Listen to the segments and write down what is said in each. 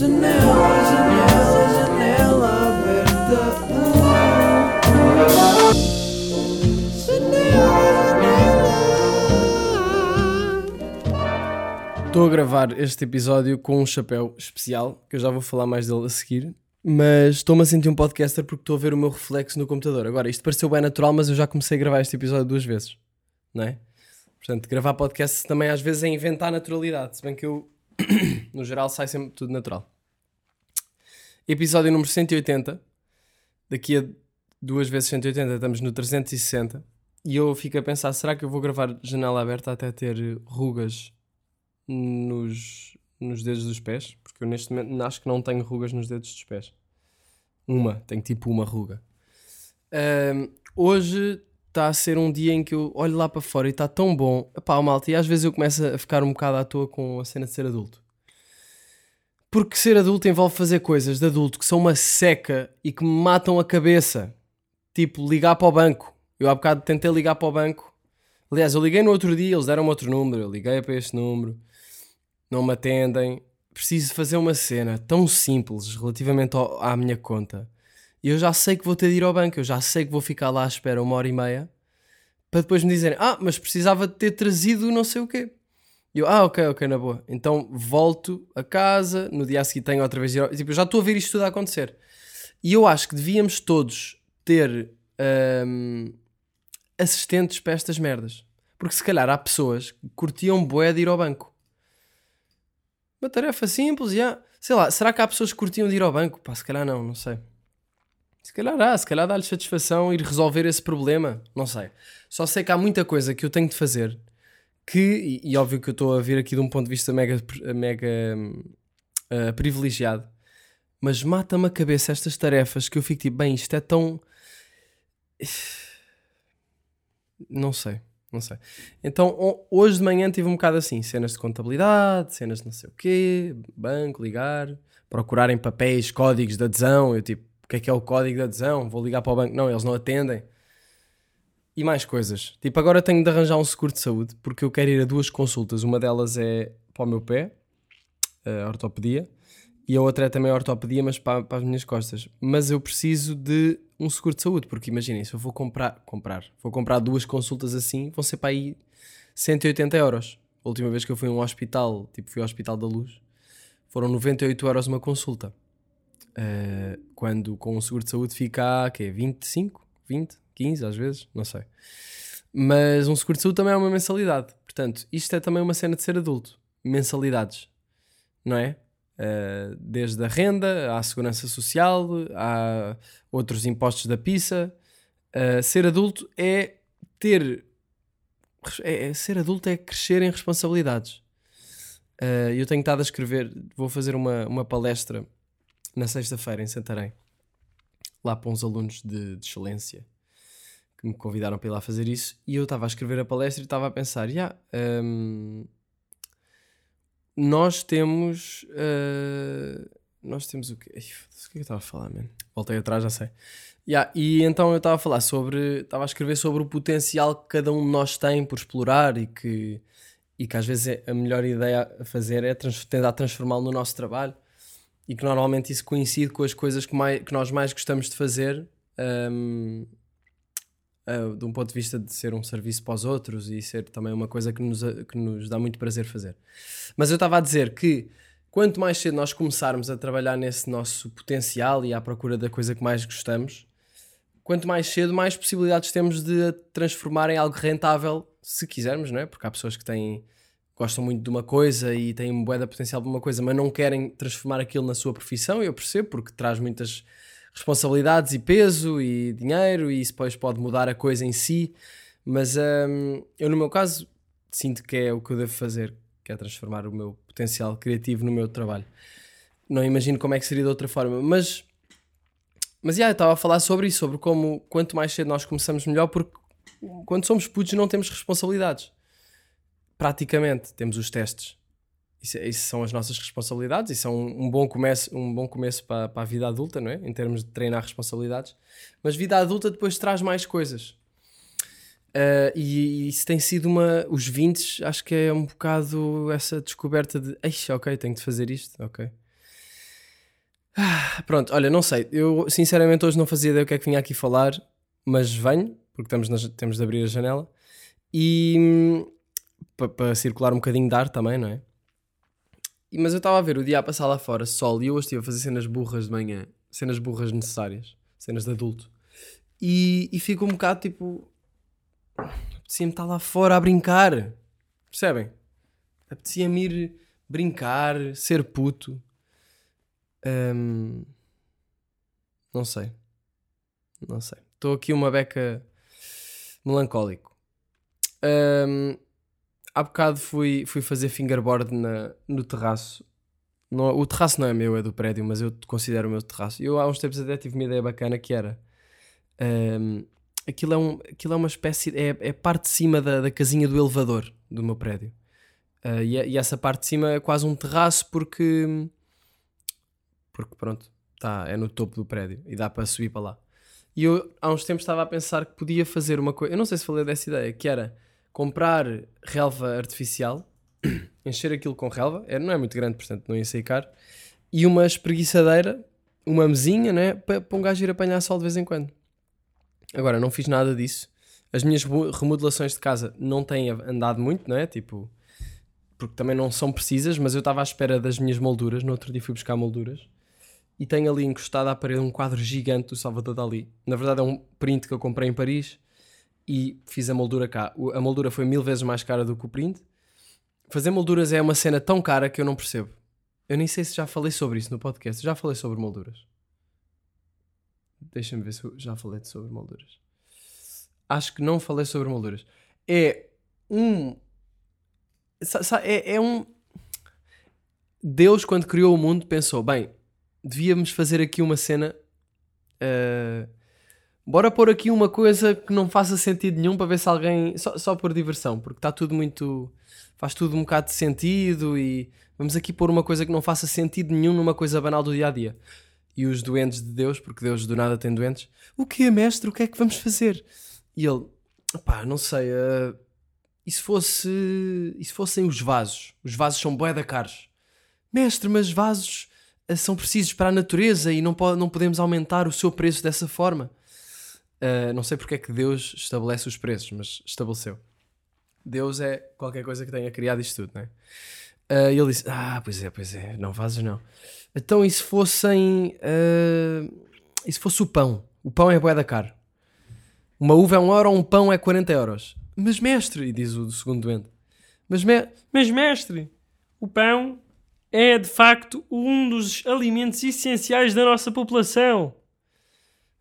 Janela, janela, janela aberta. Estou a gravar este episódio com um chapéu especial, que eu já vou falar mais dele a seguir. Mas estou-me a sentir um podcaster porque estou a ver o meu reflexo no computador. Agora, isto pareceu bem natural, mas eu já comecei a gravar este episódio duas vezes, não é? Portanto, gravar podcast também às vezes é inventar naturalidade, se bem que eu, no geral, sai sempre tudo natural. Episódio número 180. Daqui a duas vezes 180 estamos no 360. E eu fico a pensar, será que eu vou gravar janela aberta até ter rugas nos, nos dedos dos pés? Porque eu neste momento acho que não tenho rugas nos dedos dos pés. Uma, tenho tipo uma ruga. Ahm, hoje está a ser um dia em que eu olho lá para fora e está tão bom. Epá, malta, e às vezes eu começo a ficar um bocado à toa com a cena de ser adulto. Porque ser adulto envolve fazer coisas de adulto que são uma seca e que me matam a cabeça. Tipo, ligar para o banco. Eu há bocado tentei ligar para o banco. Aliás, eu liguei no outro dia, eles deram outro número. Eu liguei para este número. Não me atendem. Preciso fazer uma cena tão simples relativamente ao- à minha conta. Eu já sei que vou ter de ir ao banco. Eu já sei que vou ficar lá à espera uma hora e meia. Para depois me dizerem, ah, mas precisava de ter trazido não sei o quê. E eu, ah, ok, ok, na boa. Então volto a casa, no dia a seguir tenho outra vez de ir ao... Tipo, eu já estou a ver isto tudo a acontecer. E eu acho que devíamos todos ter hum, assistentes para estas merdas. Porque se calhar há pessoas que curtiam bué de ir ao banco. Uma tarefa simples, já. Sei lá, será que há pessoas que curtiam de ir ao banco? Pá, se calhar não, não sei. Se calhar há, se calhar dá-lhes satisfação ir resolver esse problema. Não sei. Só sei que há muita coisa que eu tenho de fazer que, e, e óbvio que eu estou a vir aqui de um ponto de vista mega, mega ah, privilegiado, mas mata-me a cabeça estas tarefas que eu fico tipo, bem, isto é tão. Não sei, não sei. Então, ho- hoje de manhã tive um bocado assim: cenas de contabilidade, cenas de não sei o quê, banco, ligar, procurarem papéis, códigos de adesão. Eu tipo, que é que é o código de adesão? Vou ligar para o banco. Não, eles não atendem. E mais coisas. Tipo, agora tenho de arranjar um seguro de saúde porque eu quero ir a duas consultas. Uma delas é para o meu pé, a ortopedia, e a outra é também a ortopedia, mas para, para as minhas costas. Mas eu preciso de um seguro de saúde, porque imaginem, se eu vou comprar, comprar, vou comprar duas consultas assim, vão ser para aí 180 euros. A última vez que eu fui a um hospital, tipo, fui ao Hospital da Luz, foram 98 euros uma consulta. Eh, quando com um seguro de saúde fica a quê? 25? 20? 15 às vezes? Não sei. Mas um seguro de saúde também é uma mensalidade. Portanto, isto é também uma cena de ser adulto. Mensalidades. Não é? Uh, desde a renda, à segurança social, a outros impostos da pizza. Uh, ser adulto é ter. É, é- ser adulto é crescer em responsabilidades. Uh, eu tenho estado a escrever, vou fazer uma, uma palestra na sexta-feira em Santarém, lá para uns alunos de, de excelência que me convidaram para ir lá fazer isso. E eu estava a escrever a palestra e estava a pensar: já, hum, nós temos. uh, nós temos o quê? O que é que eu estava a falar, man? Voltei atrás, já sei. Ya, e então eu estava a falar sobre. Estava a escrever sobre o potencial que cada um de nós tem por explorar e que, e que às vezes é- a melhor ideia a fazer é trans, tentar transformá-lo no nosso trabalho e que normalmente isso coincide com as coisas que, mais, que nós mais gostamos de fazer. hum, uh, de um ponto de vista de ser um serviço para os outros e ser também uma coisa que nos, que nos dá muito prazer fazer. Mas eu estava a dizer que quanto mais cedo nós começarmos a trabalhar nesse nosso potencial e à procura da coisa que mais gostamos, quanto mais cedo, mais possibilidades temos de transformar em algo rentável, se quisermos, não é? Porque há pessoas que têm gostam muito de uma coisa e têm um bué de potencial de uma coisa, mas não querem transformar aquilo na sua profissão, eu percebo, porque traz muitas responsabilidades e peso e dinheiro, e isso depois pode mudar a coisa em si. Mas hum, eu, no meu caso, sinto que é o que eu devo fazer, que é transformar o meu potencial criativo no meu trabalho. Não imagino como é que seria de outra forma, mas. Mas já, eu estava a falar sobre isso, sobre como quanto mais cedo nós começamos melhor, porque quando somos putos não temos responsabilidades. Praticamente temos os testes. Isso, é- isso são as nossas responsabilidades, isso é um, um bom começo, um bom começo para, para a vida adulta, não é? Em termos de treinar responsabilidades. Mas vida adulta depois traz mais coisas. Uh, e, e isso tem sido uma. Os 20 acho que é um bocado essa descoberta de. Eixa, ok, tenho de fazer isto, ok. Ah, Pronto, olha, não sei. Eu sinceramente hoje não fazia ideia o que é que vinha aqui falar, mas venho, porque estamos temos de abrir a janela. E para circular um bocadinho de ar também, não é? E- Mas eu estava a ver o dia a passar lá fora, sol, e hoje estive a fazer cenas burras de manhã, cenas burras necessárias, cenas de adulto. E, e fico um bocado tipo. Apetecia-me estar lá fora a brincar. Percebem? Apetecia-me ir brincar, ser puto. Hum, não sei. Não sei. Estou aqui uma beca melancólico. Hum, há bocado fui, fui fazer fingerboard na, no terraço. Não- o terraço não é meu, é do prédio, mas eu considero o meu terraço. Eu há uns tempos até tive uma ideia bacana que era. hum, aquilo, é um, aquilo é uma espécie. É, é parte de cima da, da casinha do elevador do meu prédio. Ah, e, e essa parte de cima é quase um terraço porque. Porque pronto, tá, é no topo do prédio e dá para subir para lá. E eu há uns tempos estava a pensar que podia fazer uma coisa. Eu não sei se falei dessa ideia, que era comprar relva artificial, encher aquilo com relva, é, não é muito grande, portanto não ia sair caro, e uma espreguiçadeira, uma mesinha, né, para, um gajo ir apanhar sol de vez em quando. Agora, não fiz nada disso. As minhas remodelações de casa não têm andado muito, não é? Tipo, porque também não são precisas, mas eu estava à espera das minhas molduras. No outro dia fui buscar molduras e tenho ali encostado à parede um quadro gigante do Salvador Dali. Na verdade, é um print que eu comprei em Paris e fiz a moldura cá. A moldura foi mil vezes mais cara do que o print. Fazer molduras é uma cena tão cara que eu não percebo. Eu nem sei se já falei sobre isso no podcast. Já falei sobre molduras. Deixa-me ver se eu já falei sobre molduras. Acho que não falei sobre molduras. É um. É, é um. Deus, quando criou o mundo, pensou: bem, devíamos fazer aqui uma cena. eh, bora pôr aqui uma coisa que não faça sentido nenhum para ver se alguém. Só, só por diversão, porque está tudo muito. faz tudo um bocado de sentido e vamos aqui pôr uma coisa que não faça sentido nenhum numa coisa banal do dia a dia. E os doentes de Deus, porque Deus do nada tem doentes, o que é, mestre? O que é que vamos fazer? E ele, pá, não sei. eh, e se fosse. E se fossem os vasos? Os vasos são bué da caros. Mestre, mas vasos eh, são precisos para a natureza e não, po não podemos aumentar o seu preço dessa forma. Uh, não sei porque é que Deus estabelece os preços, mas estabeleceu. Deus é qualquer coisa que tenha criado isto tudo, não é? Uh, e ele disse: Ah, pois é, pois é, não vasos não. Então, e se fossem. uh, e se fosse o pão? O pão é bué da caro. Uma uva é um euro, um pão é 40 euros. Mas mestre, e diz o do segundo doente, mas, me Mas, mestre, o pão é de facto um dos alimentos essenciais da nossa população.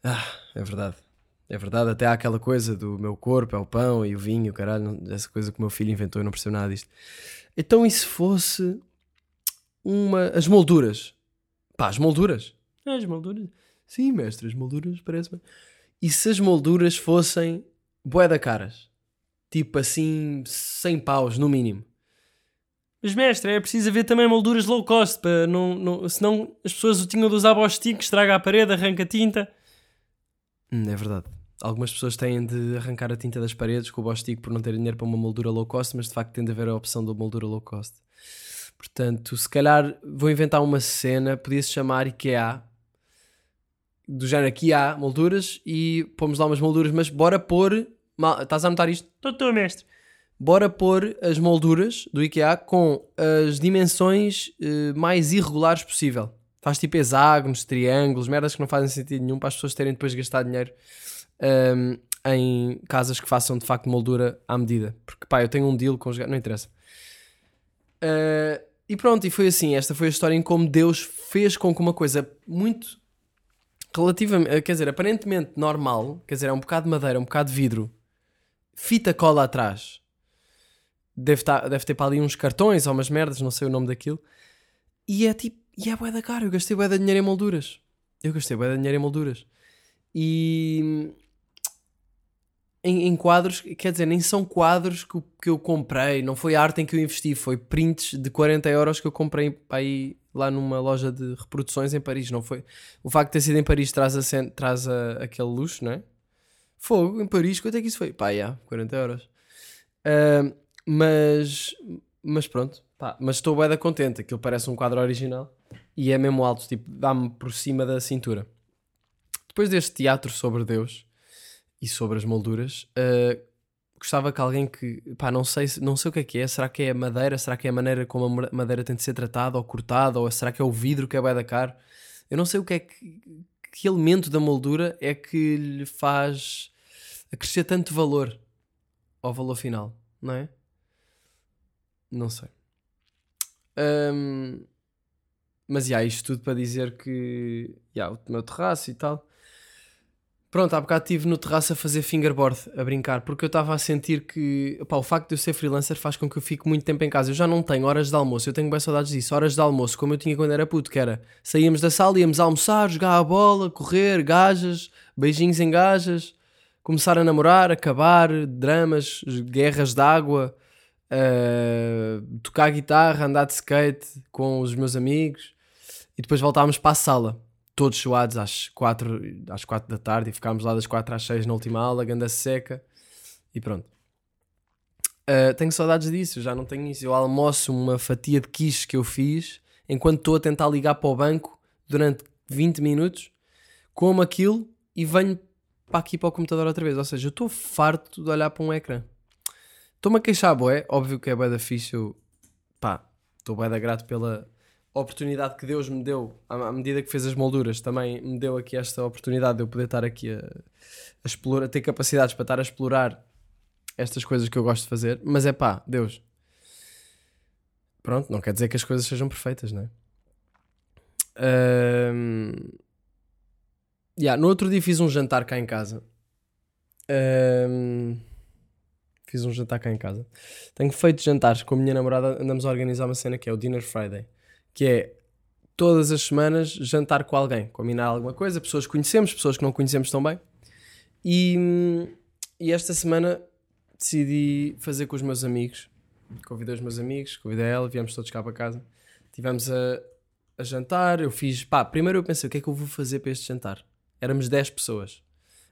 Ah, é verdade. É verdade, até há aquela coisa do meu corpo, é o pão e o vinho, caralho, essa coisa que o meu filho inventou, eu não percebo nada disto. Então e se fosse uma. as molduras? Pá, as molduras? As molduras. Sim, mestre, as molduras parece-me. E se as molduras fossem bué da caras? Tipo assim, 100 paus no mínimo. Mas, mestre, é preciso haver também molduras low cost, para não, não, senão as pessoas o tinham de usar bostique, estraga a parede, arranca tinta. Hum, é verdade. Algumas pessoas têm de arrancar a tinta das paredes com o Bostic por não terem dinheiro para uma moldura low cost, mas de facto tem de haver a opção da moldura low cost. Portanto, se calhar vou inventar uma cena, podia-se chamar IKEA, do género aqui há molduras e pomos lá umas molduras, mas bora pôr. mal- Estás a anotar isto? Doutor, mestre. Bora pôr as molduras do IKEA com as dimensões eh, mais irregulares possível. Faz tipo hexágonos, triângulos, merdas que não fazem sentido nenhum para as pessoas terem depois de gastar dinheiro ahm, em casas que façam de facto moldura à medida. Porque pá, eu tenho um deal com os gajos, não interessa. Ah, e pronto, e foi assim. Esta foi a história em como Deus fez com que uma coisa muito relativamente, quer dizer, aparentemente normal, quer dizer, é um bocado de madeira, um bocado de vidro, fita cola atrás. Deve, tá, deve ter para ali uns cartões ou umas merdas, não sei o nome daquilo. E é tipo, e é bué da cara. Eu gastei bué de dinheiro em molduras. Eu gastei bué de dinheiro em molduras. E em, em quadros, quer dizer, nem são quadros que, que eu comprei, não foi arte em que eu investi, foi prints de 40 euros que eu comprei aí lá numa loja de reproduções em Paris. Não foi o facto de ter sido em Paris traz, a, traz a- aquele luxo, não é? Fogo, em Paris, quanto é que isso foi? Pá, já, 40 euros. Ah, mas, mas pronto, pá, mas estou bué da contente, aquilo parece um quadro original. e é mesmo alto, tipo, dá-me por cima da cintura. Depois deste teatro sobre Deus e sobre as molduras, uh, gostava que alguém que, pá, não sei, se- não sei o que é que é, será que é a madeira, será que é a maneira como a ma- madeira tem de ser tratada ou cortada, ou será que é o vidro que é bué da caro? Eu não sei o que é que, que elemento da moldura é que lhe faz acrescer tanto valor ao valor final, não é? Não sei. Ahm, mas, já, isto tudo para dizer que, já, o meu terraço e tal. Pronto, há bocado estive no terraço a fazer fingerboard, a brincar, porque eu estava a sentir que o facto de eu ser freelancer faz com que eu fique muito tempo em casa. Eu já não tenho horas de almoço, eu tenho bem saudades disso. Horas de almoço, como eu tinha quando era puto, que era saíamos da sala, íamos almoçar, jogar a bola, correr, gajas, beijinhos em gajas, começar a namorar, acabar, dramas, guerras de água, eh, tocar guitarra, andar de skate com os meus amigos e depois voltávamos para a sala todos suados às 4, às da tarde e ficámos lá das 4 às 6 na última aula, ganda seca e pronto. Uh, tenho saudades disso, já não tenho isso. Eu almoço uma fatia de quiche que eu fiz enquanto estou a tentar ligar para o banco durante 20 minutos, como aquilo e venho para aqui para o computador outra vez. Ou seja, eu estou farto de olhar para um ecrã. Estou-me a queixar, boé. Óbvio que é bué da fixe. Eu, pá, estou bué da grato pela oportunidade que Deus me deu, à medida que fez as molduras, também me deu aqui esta oportunidade de eu poder estar aqui a, a explorar, ter capacidades para estar a explorar estas coisas que eu gosto de fazer, mas é pá, Deus. Pronto, não quer dizer que as coisas sejam perfeitas, não é? Ahm, yeah, no outro dia fiz um jantar cá em casa. Ahm, fiz um jantar cá em casa. Tenho feito jantares com a minha namorada, andamos a organizar uma cena que é o Dinner Friday que é todas as semanas jantar com alguém, combinar alguma coisa, pessoas que conhecemos, pessoas que não conhecemos tão bem. E, e esta semana decidi fazer com os meus amigos. Convidei os meus amigos, convidei ela, viemos todos cá para casa. Tivemos a, a jantar. Eu fiz, pá, primeiro eu pensei, o que é que eu vou fazer para este jantar? Éramos 10 pessoas.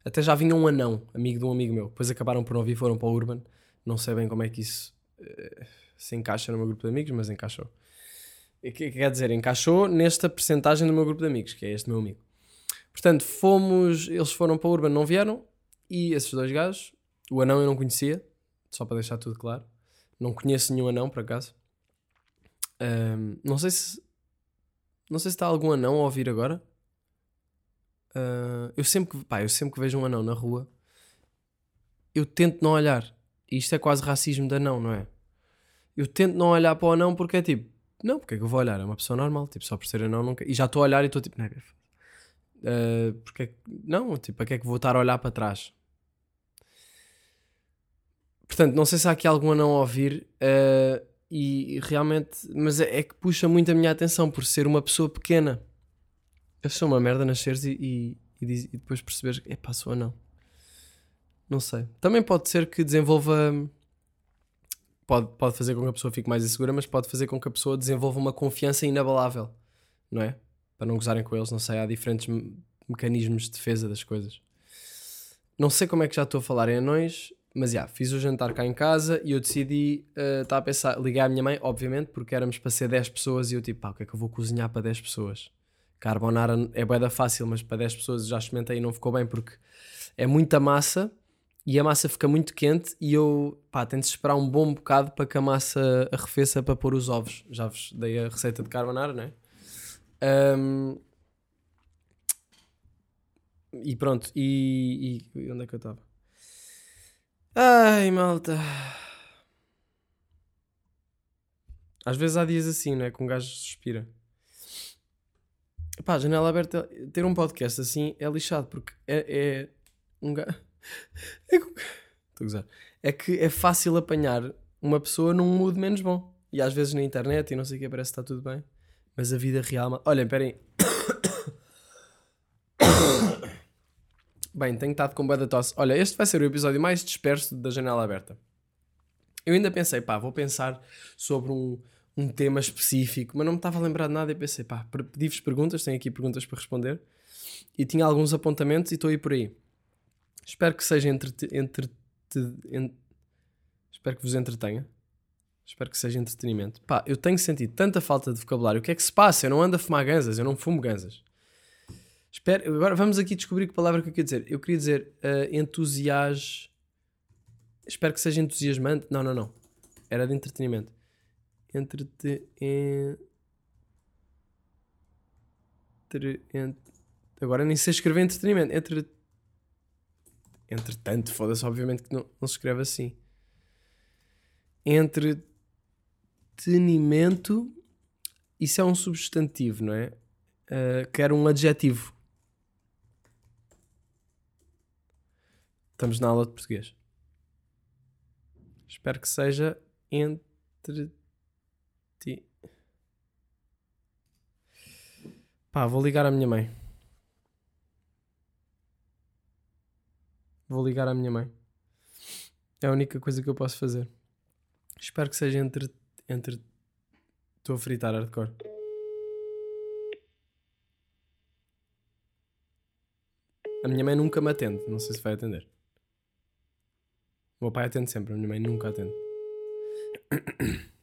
Até já vinha um anão, amigo de um amigo meu. Depois acabaram por não vir, foram para o Urban. Não sei bem como é que isso eh, se encaixa no meu grupo de amigos, mas encaixou. Que quer dizer? Encaixou nesta percentagem do meu grupo de amigos, que é este meu amigo. Portanto, fomos, eles foram para o Urban, não vieram, e esses dois gajos, o anão eu não conhecia, só para deixar tudo claro. Não conheço nenhum anão, por acaso. Ahm, não sei se. Não sei se está algum anão a ouvir agora. Ah, eu, sempre que, pá, eu sempre que vejo um anão na rua, eu tento não olhar. E isto é quase racismo de anão, não é? Eu tento não olhar para o anão porque é tipo, não, porque é que eu vou olhar? É uma pessoa normal, tipo, só por ser anão nunca. E já estou a olhar e estou tipo, não, é porque é não, tipo, para que é que vou estar a olhar para trás? Portanto, não sei se há aqui algum anão a ouvir eh, e realmente, mas é, é que puxa muito a minha atenção por ser uma pessoa pequena. Eu sou uma merda nasceres e, e, e, diz- e depois perceberes, é pá, sou anão. Não sei. Também pode ser que desenvolva. Pode, pode fazer com que a pessoa fique mais insegura, mas pode fazer com que a pessoa desenvolva uma confiança inabalável, não é? Para não gozarem com eles, não sei, há diferentes me- mecanismos de defesa das coisas. Não sei como é que já estou a falar em anões, mas já, fiz o jantar cá em casa e eu decidi, uh, estava a pensar, ligar à minha mãe, obviamente, porque éramos para ser 10 pessoas e eu tipo, pá, o que é que eu vou cozinhar para 10 pessoas? Carbonara é bué da fácil, mas para 10 pessoas já experimentei e não ficou bem porque é muita massa e a massa fica muito quente e eu, pá, tenho de esperar um bom bocado para que a massa arrefeça para pôr os ovos. Já vos dei a receita de carbonara, não é? Ahm, e pronto, e- e onde é que eu estava? Ai, malta. Às vezes há dias assim, não é? Que um gajo suspira. Pá, janela aberta, ter um podcast assim é lixado porque é, é um gajo. É, que- Estou a gozar. É que é fácil apanhar uma pessoa num mood menos bom. E às vezes na internet e não sei o que parece que está tudo bem. Mas a vida real. Olhem, esperem. Bem, tenho estado com da tosse. Olha, este vai ser o episódio mais disperso da janela aberta. Eu ainda pensei, pá, vou pensar sobre um, um tema específico, mas não me estava a lembrar de nada e pensei, pá, pedi-vos perguntas, tenho aqui perguntas para responder e tinha alguns apontamentos e estou aí por aí. Espero que seja entre, entre, en- espero que vos entretenha. Espero que seja entretenimento. Pá, eu tenho sentido tanta falta de vocabulário. O que é que se passa? Eu não ando a fumar ganzas, eu não fumo ganzas. Espero, agora vamos aqui descobrir que palavra que eu queria dizer. Eu queria dizer uh, entusias. Espero que seja entusiasmante. Não, não, não. Era de entretenimento. Entrete... Entre... ent- Agora nem sei escrever entretenimento. Entre... Entretanto, foda-se, obviamente que não, não se escreve assim. Entretenimento. Isso é um substantivo, não é? Uh, um adjetivo. Estamos na aula de português. Espero que seja entre. Pá, vou ligar à minha mãe. Vou ligar à minha mãe. É a única coisa que eu posso fazer. Espero que seja entre. entre... Estou a fritar hardcore. A minha mãe nunca me atende. Não sei se vai atender. O meu pai atende sempre, a minha mãe nunca atende.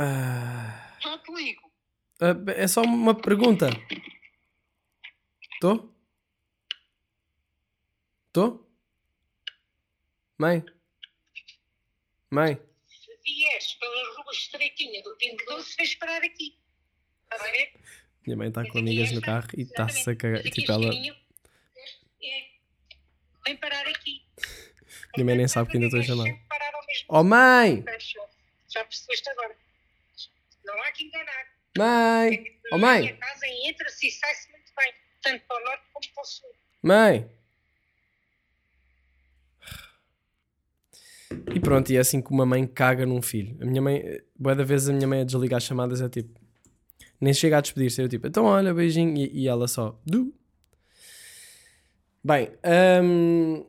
Ah, ligo. ah, é só uma pergunta. Tô? Tô? Mãe? Mãe? Se vieres pelas ruas estreitinhas do Pingo Doce, vais parar aqui. Estás a ver? Minha mãe está com amigas no esta, carro e está-se a cagar. Aqui Tipo, ela. é. Vem parar aqui. Minha mãe nem sabe que ainda estou a chamar. Oh mãe! Já percebeste agora. Não há que enganar. Mãe! Oh mãe! entra-se e sai-se. Tanto para o norte como para o sul. Mãe! E pronto, e é assim que uma mãe caga num filho. A minha mãe, boa da vez a minha mãe a desligar as chamadas é tipo, nem chega a despedir-se. Eu tipo, então olha, beijinho. E, e ela só, du. Bem, hum,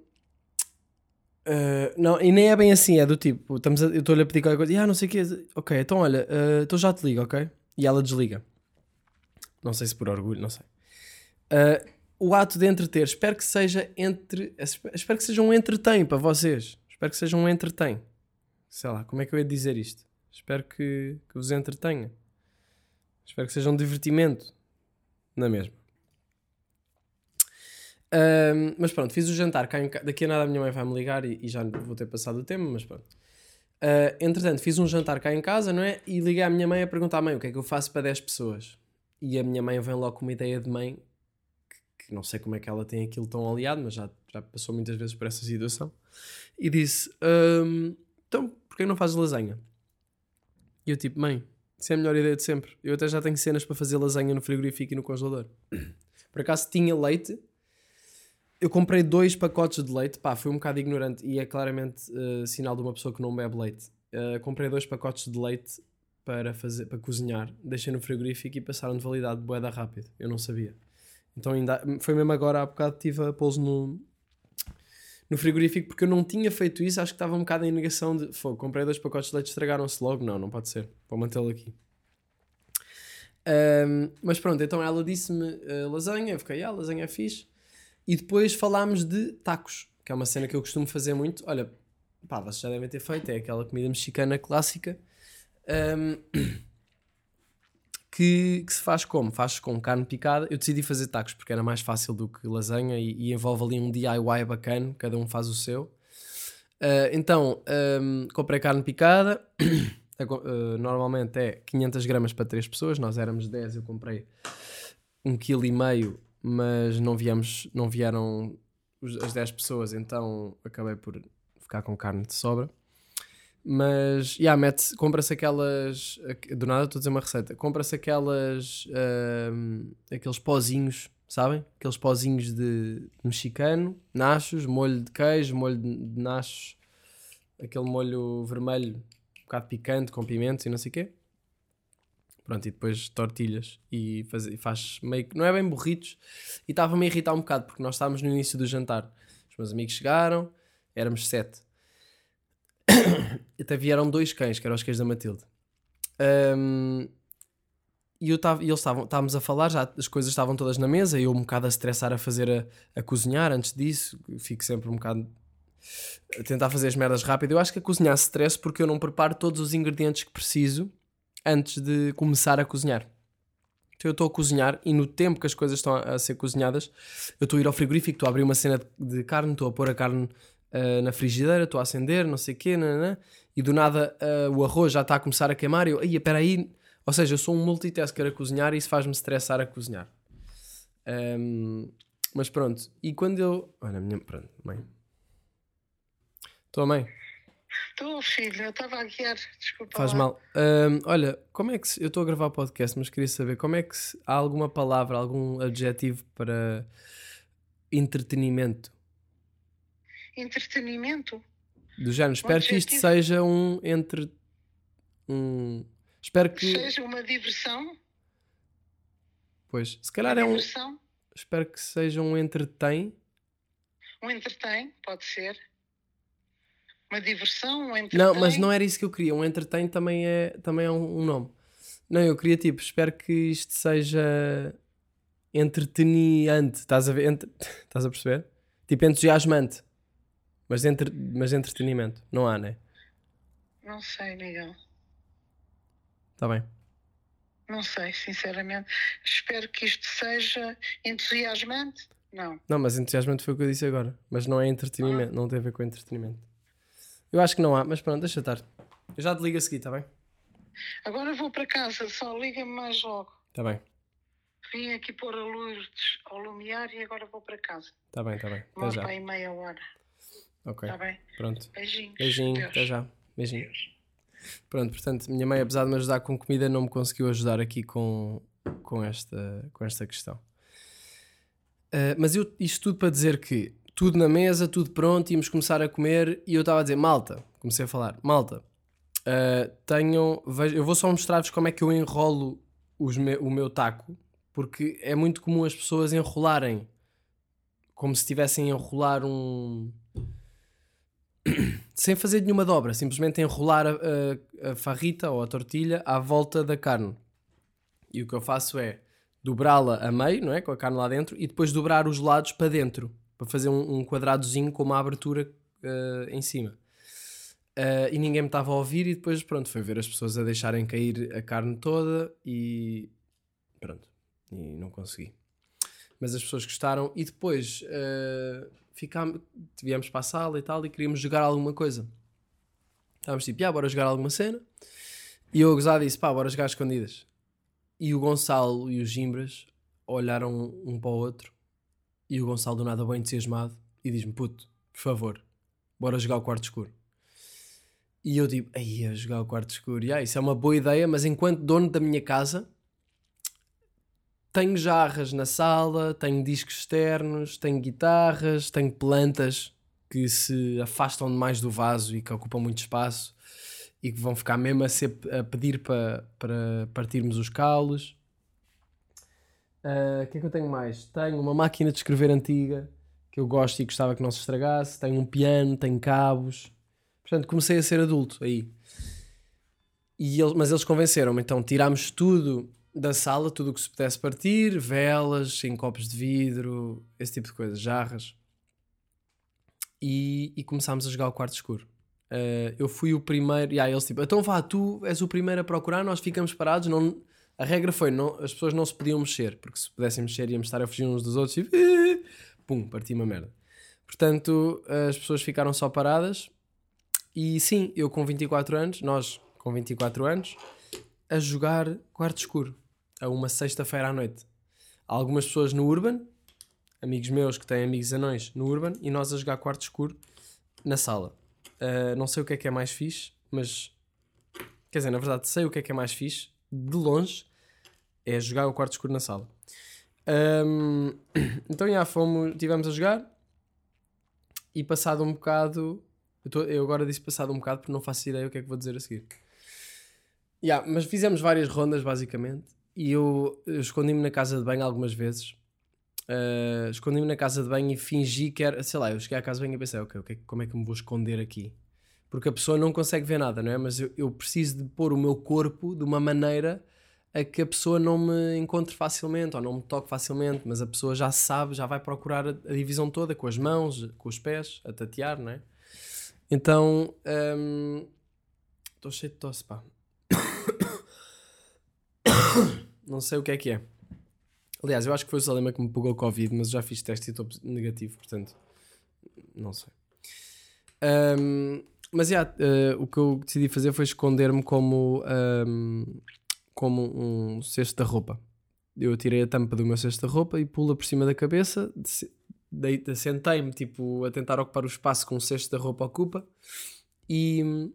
ah, não, e nem é bem assim, é do tipo, estamos a- eu estou-lhe a pedir qualquer coisa, e ah, não sei o quê, ok, então olha, ah, então já te ligo, ok? E ela desliga. Não sei se por orgulho, não sei. Ah, o ato de entreter, espero que seja entre. Espero que seja um entretém para vocês. Espero que seja um entretém. Sei lá, como é que eu ia dizer isto? Espero que, que vos entretenha. Espero que seja um divertimento. Na mesma. Ahm, mas pronto, fiz o jantar cá em Daqui a nada a minha mãe vai me ligar e, e já vou ter passado o tema, mas pronto. Ah, entretanto, fiz um jantar cá em casa, não é? E liguei à minha mãe a perguntar: mãe, o que é que eu faço para 10 pessoas? E a minha mãe vem logo com uma ideia de mãe que não sei como é que ela tem aquilo tão aliado, mas já, já passou muitas vezes por essa situação. E disse: "Hum, Então, porquê não fazes lasanha? E eu, tipo, mãe, isso é a melhor ideia de sempre. Eu até já tenho cenas para fazer lasanha no frigorífico e no congelador. Por acaso tinha leite. Eu comprei dois pacotes de leite. Pá, fui um bocado ignorante e é claramente eh, sinal de uma pessoa que não bebe leite. Eh, comprei dois pacotes de leite para, fazer, para cozinhar. Deixei no frigorífico e passaram de validade boeda rápido. Eu não sabia. Então ainda foi mesmo agora há bocado estive a pô-los no, no frigorífico porque eu não tinha feito isso, acho que estava um bocado em negação de fogo, comprei dois pacotes de leite, estragaram-se logo, não, não pode ser, vou mantê-lo aqui. Ahm, mas pronto, então ela disse-me eh, lasanha, eu fiquei, ah, lasanha é fixe. E depois falámos de tacos, que é uma cena que eu costumo fazer muito. Olha, pá, vocês já devem ter feito, é aquela comida mexicana clássica. Ahm, que, que se faz como? Faz com carne picada. Eu decidi fazer tacos porque era mais fácil do que lasanha e, e envolve ali um DIY bacana, cada um faz o seu. Ah, então, ahm, comprei carne picada. Ah, normalmente é 500 gramas para 3 pessoas. Nós éramos 10, eu comprei 1,5 kg, mas não, viemos, não vieram as 10 pessoas, então acabei por ficar com carne de sobra. Mas, yeah, mete, compra-se aquelas. aqu- Do nada estou a dizer uma receita. Compra-se aquelas. ahm, aqueles pozinhos, sabem? Aqueles pozinhos de, mexicano, nachos, molho de queijo, molho de, nachos, aquele molho vermelho, um bocado picante, com pimentos e não sei o quê. Pronto, e depois tortilhas e faz, faz meio que. Não é bem burritos. E estava-me a irritar um bocado porque nós estávamos no início do jantar. Os meus amigos chegaram, éramos sete. Até vieram dois cães, que eram os cães da Matilde. Ahm, e, eu tava, eles estavam estávamos a falar, já as coisas estavam todas na mesa, e eu um bocado a estressar a fazer a, a cozinhar antes disso. Fico sempre um bocado a tentar fazer as merdas rápido. Eu acho que a cozinhar stress porque eu não preparo todos os ingredientes que preciso antes de começar a cozinhar. Então eu estou a cozinhar e no tempo que as coisas estão a, a ser cozinhadas, eu estou a ir ao frigorífico, estou a abrir uma cena de, de carne, estou a pôr a carne ah, na frigideira, estou a acender, não sei o quê, nananã, e do nada ah, o arroz já está a começar a queimar e eu, aí, espera aí. Ou seja, eu sou um multitasker a cozinhar e isso faz-me estressar a cozinhar. Ahm, mas pronto, e quando eu. Olha, minha. Pronto, mãe. Estou, mãe. Estou, filho, eu estava a guiar, desculpa. Faz lá. mal. Ahm, olha, como é que se, eu estou a gravar podcast, mas queria saber como é que se, há alguma palavra, algum adjetivo para entretenimento Entretenimento? do género. Espero que isto seja um entre um. Espero que. Seja uma diversão? Pois, se calhar é um. diversão? Espero que seja um entretém. Um entretém, pode ser. Uma diversão, um entretém. Não, mas não era isso que eu queria. Um entretém também é, também é um, um nome. Não, eu queria tipo, espero que isto seja entreteniante. Estás a ver? Estás a perceber? Tipo entusiasmante. Mas, entre... mas entretenimento. Não há, né? Não sei, Miguel. Está bem. Não sei, sinceramente. Espero que isto seja entusiasmante. Não. Não, mas entusiasmante foi o que eu disse agora. Mas não é entretenimento. Não tem a ver com entretenimento. Eu acho que não há, mas pronto, deixa estar. Eu já te ligo a seguir, está bem? Agora vou para casa, só liga-me mais logo. Está bem. Vim aqui pôr a luz ao lumiar e agora vou para casa. Está bem, está bem. Até já. para aí meia hora. Ok. Está bem? Pronto. Beijinhos. Beijinho, Deus. até já. Beijinho. Pronto, portanto, minha mãe, apesar de me ajudar com comida, não me conseguiu ajudar aqui com, com, esta, com esta questão. Ah, mas eu, isto tudo para dizer que tudo na mesa, tudo pronto, íamos começar a comer e eu estava a dizer, malta, comecei a falar, malta, ah, tenham, vejo, eu vou só mostrar-vos como é que eu enrolo me- o meu taco, porque é muito comum as pessoas enrolarem como se estivessem a enrolar um sem fazer nenhuma dobra, simplesmente enrolar a, a- a farrita ou a tortilha à volta da carne. E o que eu faço é dobrá-la a meio, não é? Com a carne lá dentro, e depois dobrar os lados para dentro, para fazer um, um quadradozinho com uma abertura eh, em cima. Eh, e ninguém me estava a ouvir, e depois, pronto, foi ver as pessoas a deixarem cair a carne toda e pronto, e não consegui. Mas as pessoas gostaram, e depois eh, ficámos, viemos para a sala e tal, e queríamos jogar alguma coisa. Estávamos tipo, ah, bora jogar alguma cena. E eu a disse, pá, bora jogar escondidas. E o Gonçalo e o Gimbras olharam um para o outro. E o Gonçalo do nada bem entusiasmado e diz-me, puto, por favor, bora jogar o quarto escuro. E eu digo, aí a jogar o quarto escuro. E, ah, isso é uma boa ideia, mas enquanto dono da minha casa, tenho jarras na sala, tenho discos externos, tenho guitarras, tenho plantas que se afastam demais do vaso e que ocupam muito espaço e que vão ficar mesmo a, ser, a pedir para, para partirmos os caules. Ah, O que é que eu tenho mais? Tenho uma máquina de escrever antiga que eu gosto e gostava que não se estragasse. Tenho um piano, tenho cabos. Portanto, comecei a ser adulto aí. E eles, mas eles convenceram-me, então tirámos tudo da sala, tudo o que se pudesse partir, velas, em copos de vidro, esse tipo de coisas, jarras. E, e começámos a jogar o quarto escuro. Uh, eu fui o primeiro, e aí eles tipo, então vá, tu és o primeiro a procurar, nós ficamos parados. Não, a regra foi, não, as pessoas não se podiam mexer, porque se pudessem mexer íamos estar a fugir uns dos outros e pum, parti uma merda. Portanto, as pessoas ficaram só paradas. E sim, eu com 24 anos, nós com 24 anos, a jogar quarto escuro, a uma sexta-feira à noite. Há algumas pessoas no Urban, amigos meus que têm amigos anões no Urban, e nós a jogar quarto escuro na sala. Uh, não sei o que é que é mais fixe, mas quer dizer, na verdade, sei o que é que é mais fixe, de longe, é jogar o quarto escuro na sala. Um, então, já fomos, tivemos a jogar e passado um bocado, eu, tô- eu agora disse passado um bocado porque não faço ideia o que é que vou dizer a seguir. Yeah, mas fizemos várias rondas basicamente e eu, eu escondi-me na casa de banho algumas vezes. Uh, escondi-me na casa de banho e fingi que era, sei lá, eu cheguei à casa de banho e pensei, ok, o que é como é que me vou esconder aqui? Porque a pessoa não consegue ver nada, não é? Mas eu, eu preciso de pôr o meu corpo de uma maneira a que a pessoa não me encontre facilmente ou não me toque facilmente, mas a pessoa já sabe, já vai procurar a, a divisão toda com as mãos, com os pés, a tatear, não é? Então, estou cheio de tosse, pá. não sei o que é que é. Aliás, eu acho que foi o Salema que me pegou Covid, mas já fiz teste e estou negativo, portanto, não sei. Ahm, mas yeah, eh, o que eu decidi fazer foi esconder-me como, ahm, como um cesto da roupa. Eu tirei a tampa do meu cesto da roupa e pula por cima da cabeça, sentei-me tipo, a tentar ocupar o espaço que um cesto da roupa ocupa e,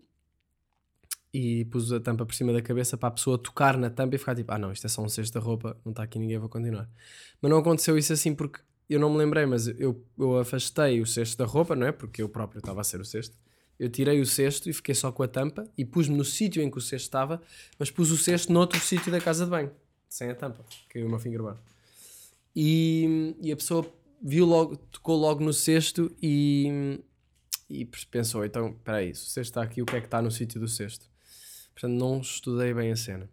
e pus a tampa por cima da cabeça para a pessoa tocar na tampa e ficar tipo, ah não, isto é só um cesto da roupa, não está aqui ninguém, vou continuar. Mas não aconteceu isso assim porque eu não me lembrei, mas eu, eu afastei o cesto da roupa, não é? Porque eu próprio estava a ser o cesto. Eu tirei o cesto e fiquei só com a tampa e pus-me no sítio em que o cesto estava, mas pus o cesto noutro sítio da casa de banho, sem a tampa, que é o meu fingerboard. E, e a pessoa viu logo, tocou logo no cesto e, e pensou: então, espera aí, o cesto está aqui, o que é que está no sítio do cesto? Portanto, não estudei bem a cena.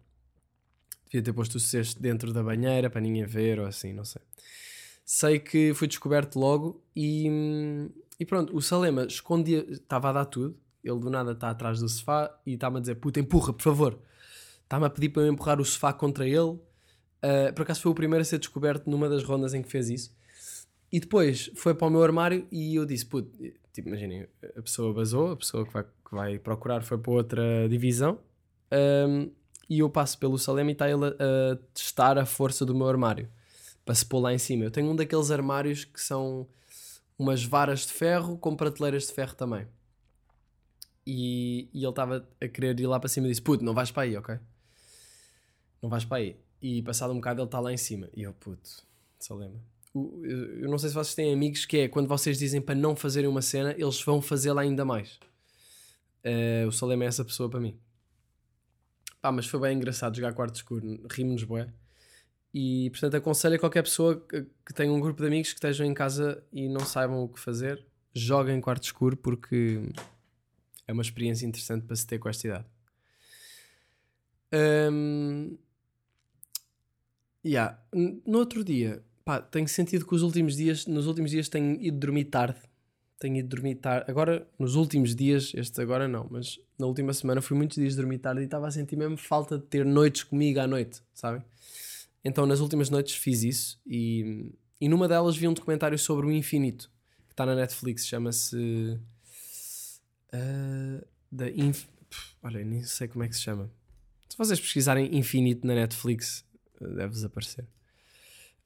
Devia ter posto o cesto dentro da banheira para ninguém ver ou assim, não sei. Sei que foi descoberto logo e, e pronto, o Salema escondia, estava a dar tudo. Ele do nada está atrás do sofá e está-me a dizer: puta, empurra, por favor. Está-me a pedir para eu empurrar o sofá contra ele. Uh, por acaso foi o primeiro a ser descoberto numa das rondas em que fez isso. E depois foi para o meu armário e eu disse: puto, tipo, imaginem, a pessoa basou, a pessoa que vai, que vai procurar foi para outra divisão. Um, e eu passo pelo Salema e está ele a, a testar a força do meu armário para se pôr lá em cima. Eu tenho um daqueles armários que são umas varas de ferro com prateleiras de ferro também. E, e ele estava a querer ir lá para cima e disse: Puto, não vais para aí, ok? Não vais para aí. E passado um bocado ele está lá em cima. E eu, puto, Salema. Eu não sei se vocês têm amigos que é quando vocês dizem para não fazerem uma cena, eles vão fazê-la ainda mais. Eh, o Salema é essa pessoa para mim. Pá, mas foi bem engraçado jogar quarto escuro, rimos-nos bué. E portanto aconselho a qualquer pessoa que, que tenha um grupo de amigos que estejam em casa e não saibam o que fazer, joguem quarto escuro porque é uma experiência interessante para se ter com esta idade. Hum, yeah. No outro dia, pá, tenho sentido que os últimos dias, nos últimos dias tenho ido dormir tarde. Tenho ido dormir tarde. Agora, nos últimos dias, este agora não, mas na última semana fui muitos dias dormir tarde e estava a sentir mesmo falta de ter noites comigo à noite, sabem? Então, nas últimas noites fiz isso e, e numa delas vi um documentário sobre o infinito que está na Netflix, chama-se. ah, The Inf... Olha, nem sei como é que se chama. Se vocês pesquisarem infinito na Netflix, ah, deve-vos aparecer.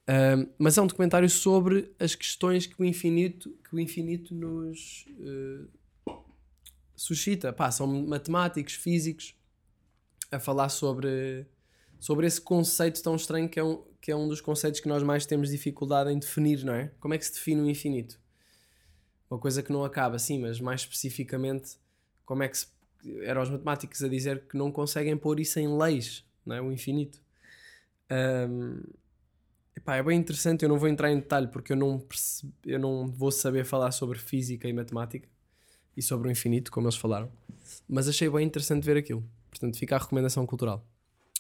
Um, mas é um documentário sobre as questões que o infinito, que o infinito nos uh, suscita. Pá, são matemáticos, físicos, a falar sobre, sobre esse conceito tão estranho que é, um, que é um dos conceitos que nós mais temos dificuldade em definir, não é? Como é que se define o infinito? Uma coisa que não acaba, sim, mas mais especificamente, como é que se. Eram os matemáticos a dizer que não conseguem pôr isso em leis, não é? O infinito. Um, Epá, é bem interessante, eu não vou entrar em detalhe porque eu não, perce- eu não vou saber falar sobre física e matemática e sobre o infinito, como eles falaram. Mas achei bem interessante ver aquilo. Portanto, fica a recomendação cultural.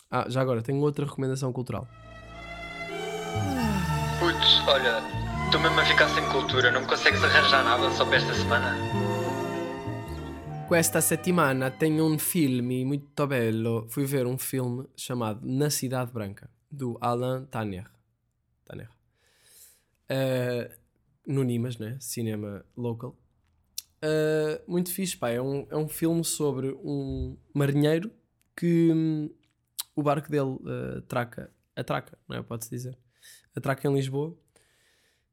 Ah, já agora, tenho outra recomendação cultural. Putz, olha, estou mesmo a ficar sem cultura, não consegues arranjar nada só para esta semana? Questa settimana tenho um filme muito bello. Fui ver um filme chamado Na Cidade Branca, do Alain Tanner. Tanner. Eh, no Nimas, né? Cinema local. Eh, muito fixe, pá. É um, é um filme sobre um marinheiro que hum, o barco dele eh, atraca, atraca, não é? Pode-se dizer. Atraca em Lisboa.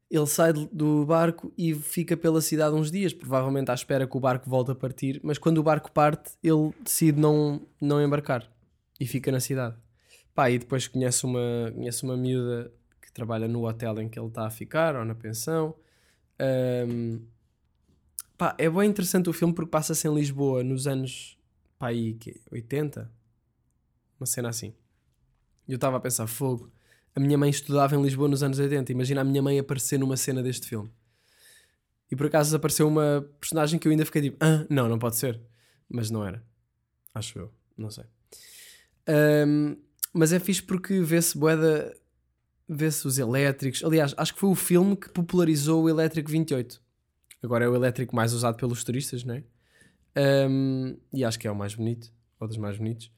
Ele sai do barco e fica pela cidade uns dias, provavelmente à espera que o barco volte a partir, mas quando o barco parte, ele decide não, não embarcar e fica na cidade. Pá, e depois conhece uma, conhece uma miúda trabalha no hotel em que ele está a ficar, ou na pensão. Ahm, pá, é bem interessante o filme porque passa-se em Lisboa nos anos pá, aí, quê? 80? Uma cena assim. E eu estava a pensar, fogo. A minha mãe estudava em Lisboa nos anos 80. Imagina a minha mãe aparecer numa cena deste filme. E por acaso apareceu uma personagem que eu ainda fiquei tipo, ah, não, não pode ser. Mas não era. Acho eu, não sei. Ahm, Mas é fixe porque vê-se boeda, vê-se os elétricos. Aliás, acho que foi o filme que popularizou o elétrico 28. Agora é o elétrico mais usado pelos turistas, não é? Um, e acho que é o mais bonito, ou dos mais bonitos.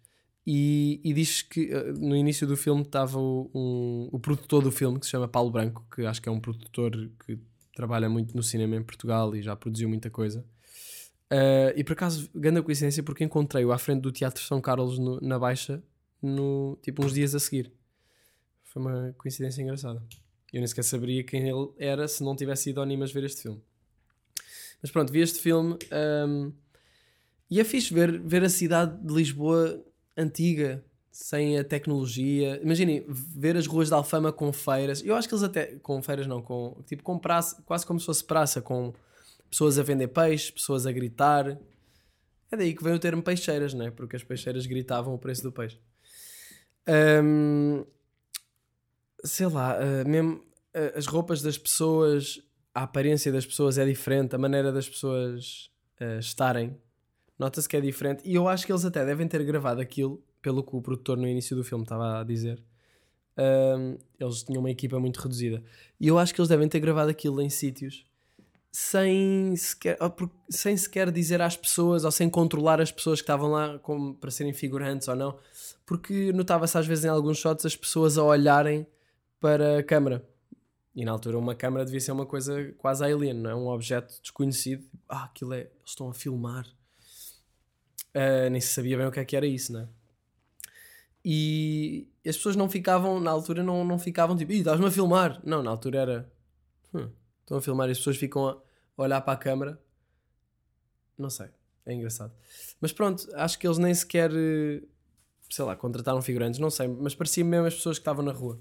E, e diz que uh, no início do filme estava o, um- o produtor do filme, que se chama Paulo Branco, que acho que é um produtor que trabalha muito no cinema em Portugal e já produziu muita coisa. Uh, e por acaso, grande coincidência, porque encontrei-o à frente do Teatro São Carlos no- na Baixa, no, tipo uns dias a seguir. Foi uma coincidência engraçada. Eu nem sequer saberia quem ele era se não tivesse ido ao Nimas ver este filme. Mas pronto, vi este filme um, e é fixe ver, ver a cidade de Lisboa antiga, sem a tecnologia. Imaginem, ver as ruas de Alfama com feiras. Eu acho que eles até. Com feiras não, com, tipo com praça, quase como se fosse praça, com pessoas a vender peixe, pessoas a gritar. É daí que vem o termo peixeiras, não é? Porque as peixeiras gritavam o preço do peixe. Hum, sei lá, uh, mesmo uh, as roupas das pessoas, a aparência das pessoas é diferente, a maneira das pessoas uh, estarem, nota-se que é diferente. E eu acho que eles até devem ter gravado aquilo, pelo que o produtor no início do filme estava a dizer. Eles tinham uma equipa muito reduzida. E eu acho que eles devem ter gravado aquilo em sítios sem sequer, sem sequer dizer às pessoas ou sem controlar as pessoas que estavam lá como para serem figurantes ou não, porque notava-se às vezes em alguns shots as pessoas a olharem para a câmara. E na altura uma câmara devia ser uma coisa quase alien, não é? Um objeto desconhecido. Ah, aquilo é. Eles estão a filmar. Ah, nem se sabia bem o que é que era isso, não é? E as pessoas não ficavam, na altura, não, não ficavam tipo, estás-me a filmar. Não, na altura era. "Hum, estão a filmar e as pessoas ficam a olhar para a câmara. Não sei, é engraçado. Mas pronto, acho que eles nem sequer, eh, sei lá, contrataram figurantes, não sei, mas parecia mesmo as pessoas que estavam na rua.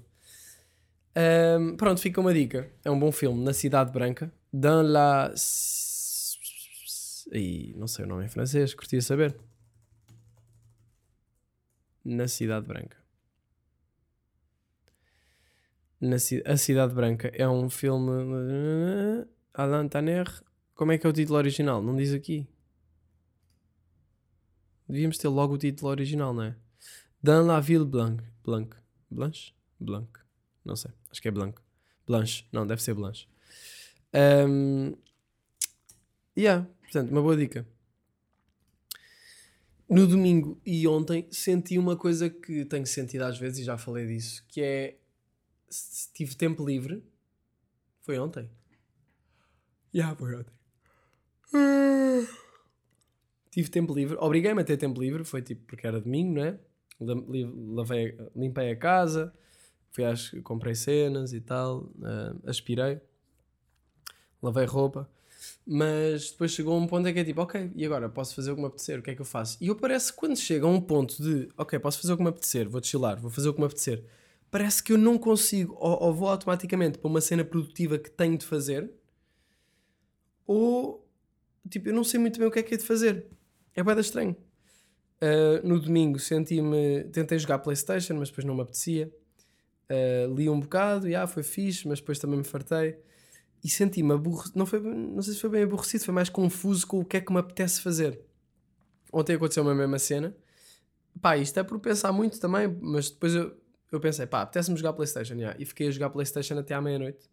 Ahm, pronto, fica uma dica. É um bom filme, Na Cidade Branca. Dans la. Ih, não sei o nome em francês, curtia saber. Na Cidade Branca. Na Ci- A Cidade Branca é um filme. Alain Tanner. Como é que é o título original? Não diz aqui. Devíamos ter logo o título original, não é? Dans la Ville Blanc. Blanc. Blanche? Blanc. Não sei. Acho que é Blanc. Blanche. Não, deve ser Blanche. Um, yeah, portanto, uma boa dica. No domingo e ontem senti uma coisa que tenho sentido às vezes e já falei disso, que é se tive tempo livre. Foi ontem? Já, foi ontem. Tive tempo livre, obriguei-me a ter tempo livre, foi tipo porque era domingo, não é? Lavei, limpei a casa, fui às, comprei cenas e tal, ah, aspirei, lavei roupa, mas depois chegou um ponto em que é tipo, ok, e agora posso fazer o que me apetecer, o que é que eu faço? E eu parece que quando chega a um ponto de, ok, posso fazer o que me apetecer, vou chilar, vou fazer o que me apetecer, parece que eu não consigo, ou, ou vou automaticamente para uma cena produtiva que tenho de fazer, ou tipo, eu não sei muito bem o que é que é de fazer. É bem estranho. Uh, no domingo senti-me. Tentei jogar Playstation, mas depois não me apetecia. Uh, li um bocado, e ah, foi fixe, mas depois também me fartei. E senti-me aborrecido. Não, foi, não sei se foi bem aborrecido, foi mais confuso com o que é que me apetece fazer. Ontem aconteceu a mesma cena. Pá, isto é por pensar muito também, mas depois eu, eu pensei, pá, apetece-me jogar Playstation, yeah. e fiquei a jogar Playstation até à meia-noite,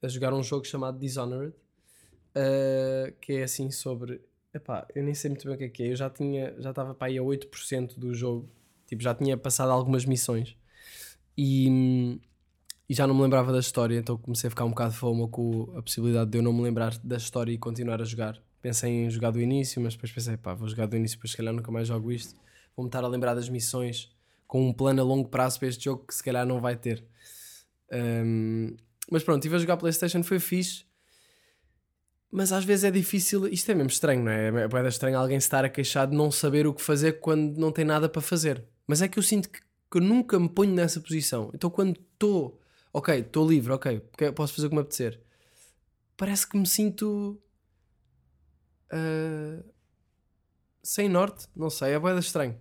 a jogar um jogo chamado Dishonored, uh, que é assim sobre. Epá, eu nem sei muito bem o que é que é. Eu já tinha, já estava para aí a 8% do jogo, tipo, já tinha passado algumas missões e, e já não me lembrava da história, então comecei a ficar um bocado fome com a possibilidade de eu não me lembrar da história e continuar a jogar. Pensei em jogar do início, mas depois pensei, pá, vou jogar do início, depois se calhar nunca mais jogo isto. Vou-me estar a lembrar das missões com um plano a longo prazo para este jogo que se calhar não vai ter. Hum, mas pronto, estive a jogar Playstation, foi fixe. Mas às vezes é difícil, isto é mesmo estranho, não é? É bem estranho alguém estar a queixar de não saber o que fazer quando não tem nada para fazer. Mas é que eu sinto que, que eu nunca me ponho nessa posição. Então quando estou, ok, estou livre, ok, porque posso fazer o que me apetecer, parece que me sinto ah, sem norte, não sei, é bem estranho.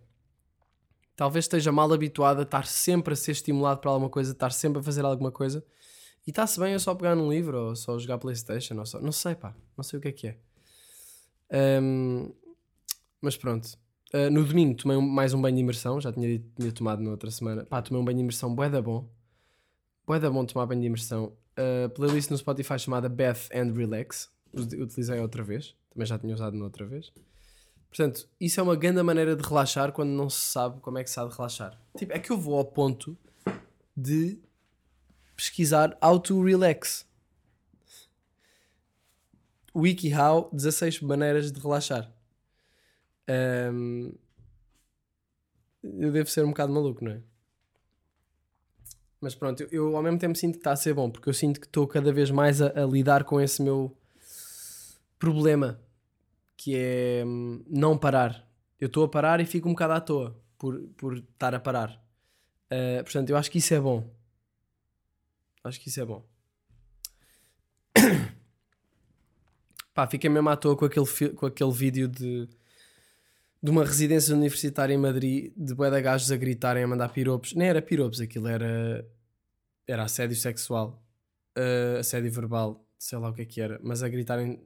Talvez esteja mal habituado a estar sempre a ser estimulado para alguma coisa, estar sempre a fazer alguma coisa. E está-se bem eu só pegar num livro ou só jogar Playstation ou só... Não sei pá, não sei o que é que é. Ahm, mas pronto. Uh, no domingo tomei um- mais um banho de imersão, já tinha, tinha tomado na outra semana. Pá, tomei um banho de imersão, bué da bom. Bué da bom tomar banho de imersão. Uh, playlist no Spotify chamada Bath and Relax. Utilizei outra vez, também já tinha usado na outra vez. Portanto, isso é uma grande maneira de relaxar quando não se sabe como é que se há de relaxar. Tipo, é que eu vou ao ponto de pesquisar how to relax. WikiHow 16 maneiras de relaxar. Ahm, eu devo ser um bocado maluco, não é? Mas pronto, eu, eu ao mesmo tempo sinto que está a ser bom, porque eu sinto que estou cada vez mais a, a lidar com esse meu problema, que é hum, não parar. Eu estou a parar e fico um bocado à toa por, por estar a parar. Ah, portanto, eu acho que isso é bom. Acho que isso é bom. Pá, fiquei mesmo à toa com aquele, com aquele vídeo de, de uma residência universitária em Madrid de bué de gajos a gritarem, a mandar piropos. Nem era piropos, aquilo era, era assédio sexual, ah, assédio verbal, sei lá o que é que era, mas a gritarem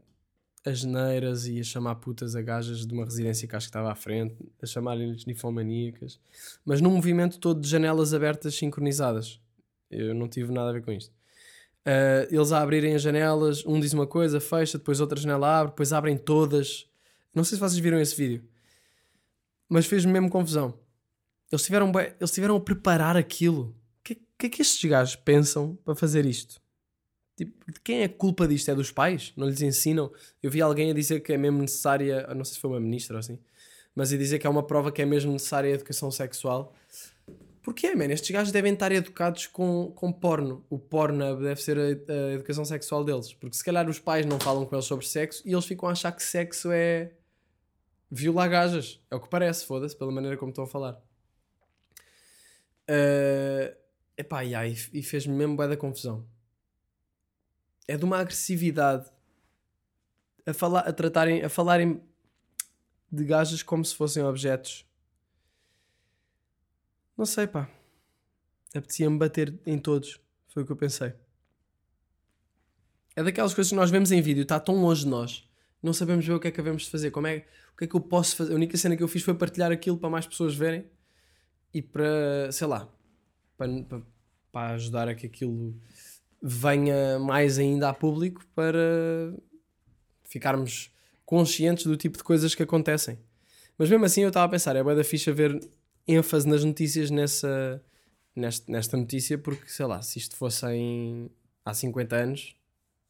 as neiras e a chamar putas a gajas de uma residência que acho que estava à frente, a chamarem-lhes ninfomaníacas, mas num movimento todo de janelas abertas sincronizadas. Eu não tive nada a ver com isto. Uh, eles a abrirem as janelas, um diz uma coisa, fecha, depois outra janela abre, depois abrem todas. Não sei se vocês viram esse vídeo, mas fez-me mesmo confusão. Eles tiveram, eles tiveram a preparar aquilo. O que, que é que estes gajos pensam para fazer isto? Tipo, quem é a culpa disto? É dos pais? Não lhes ensinam? Eu vi alguém a dizer que é mesmo necessária, não sei se foi uma ministra ou assim, mas a dizer que é uma prova que é mesmo necessária a educação sexual. Porquê, man? Estes gajos devem estar educados com, com porno. O porno deve ser a, a educação sexual deles. Porque se calhar os pais não falam com eles sobre sexo e eles ficam a achar que sexo é violar gajas. É o que parece, foda-se, pela maneira como estão a falar. Uh, epá, yeah, e, e fez-me mesmo bué da confusão. É de uma agressividade a, falar, a tratarem, a falarem de gajas como se fossem objetos. Não sei, pá. Apetecia-me bater em todos. Foi o que eu pensei. É daquelas coisas que nós vemos em vídeo, está tão longe de nós. Não sabemos ver o que é que havemos de fazer. Como é, o que é que eu posso fazer? A única cena que eu fiz foi partilhar aquilo para mais pessoas verem e para, sei lá, para, para, para ajudar a que aquilo venha mais ainda a público para ficarmos conscientes do tipo de coisas que acontecem. Mas mesmo assim eu estava a pensar, é bué da ficha ver ênfase nas notícias nessa, nesta, nesta notícia, porque sei lá, se isto fosse em, há 50 anos,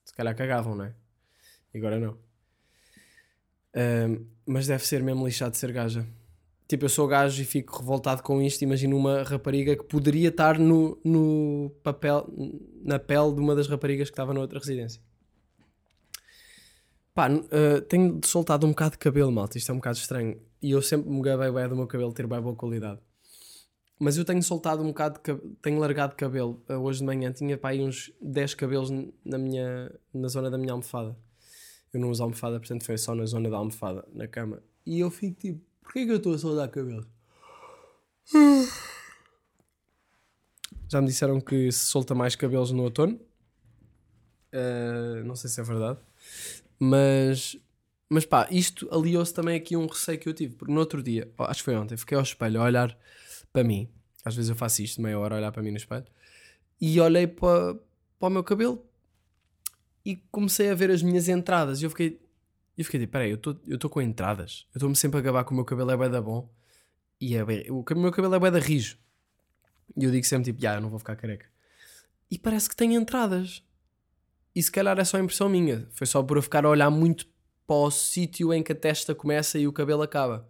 se calhar cagavam, não é? E agora não. Mas deve ser mesmo lixado ser gaja. Tipo, eu sou gajo e fico revoltado com isto. Imagino uma rapariga que poderia estar no, no papel, na pele de uma das raparigas que estava na outra residência. Pá, ah, tenho soltado um bocado de cabelo, malta. Isto é um bocado estranho. E eu sempre me gabei bué do meu cabelo ter bem boa qualidade. Mas eu tenho soltado um bocado de cabelo, tenho largado cabelo. Ah, hoje de manhã tinha pá, aí uns 10 cabelos na, minha, na zona da minha almofada. Eu não uso almofada, portanto foi só na zona da almofada, na cama. E eu fico tipo, porquê que eu estou a soltar cabelo? Já me disseram que se solta mais cabelos no outono. Ah, não sei se é verdade. Mas, mas pá, isto aliou-se também aqui a um receio que eu tive. Porque no outro dia, ó, acho que foi ontem, fiquei ao espelho a olhar para mim. Às vezes eu faço isto, meia hora, a olhar para mim no espelho. E olhei para, para o meu cabelo e comecei a ver as minhas entradas. E eu fiquei, eu fiquei tipo, peraí, eu estou com entradas. Eu estou-me sempre a gabar que o meu cabelo é bué da bom. E é bué- o meu cabelo é bué da rijo. E eu digo sempre tipo, já, eu não vou ficar careca. E parece que tem entradas. E se calhar é só impressão minha. Foi só por eu ficar a olhar muito para o sítio em que a testa começa e o cabelo acaba.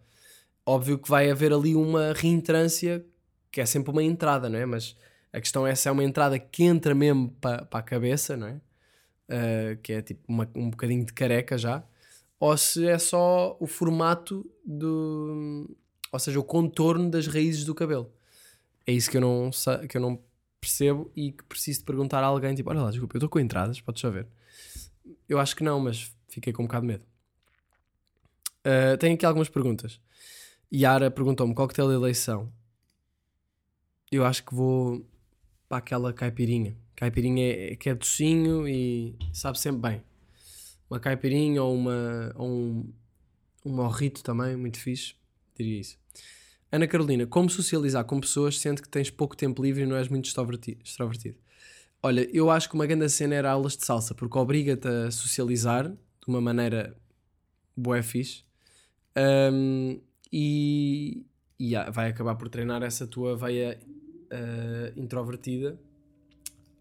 Óbvio que vai haver ali uma reentrância, que é sempre uma entrada, não é? Mas a questão é se é uma entrada que entra mesmo para, para a cabeça, não é? Uh, que é tipo uma- um bocadinho de careca já, ou se é só o formato do. Ou seja, o contorno das raízes do cabelo. É isso que eu não, que eu não percebo e que preciso de perguntar a alguém: tipo, olha lá, desculpa, eu estou com entradas, podes só ver. Eu acho que não, mas fiquei com um bocado de medo. Uh, tenho aqui algumas perguntas. Yara perguntou-me coquetel de eleição. Eu acho que vou para aquela caipirinha. Caipirinha é, que é docinho e sabe sempre bem. Uma caipirinha ou, uma, ou um, um morrito também, muito fixe. diria isso. Ana Carolina, como socializar com pessoas sendo que tens pouco tempo livre e não és muito extroverti- extrovertido? Olha, eu acho que uma grande cena era aulas de salsa, porque obriga-te a socializar de uma maneira boa fixe Um, e, e ah, vai acabar por treinar essa tua veia ah, introvertida.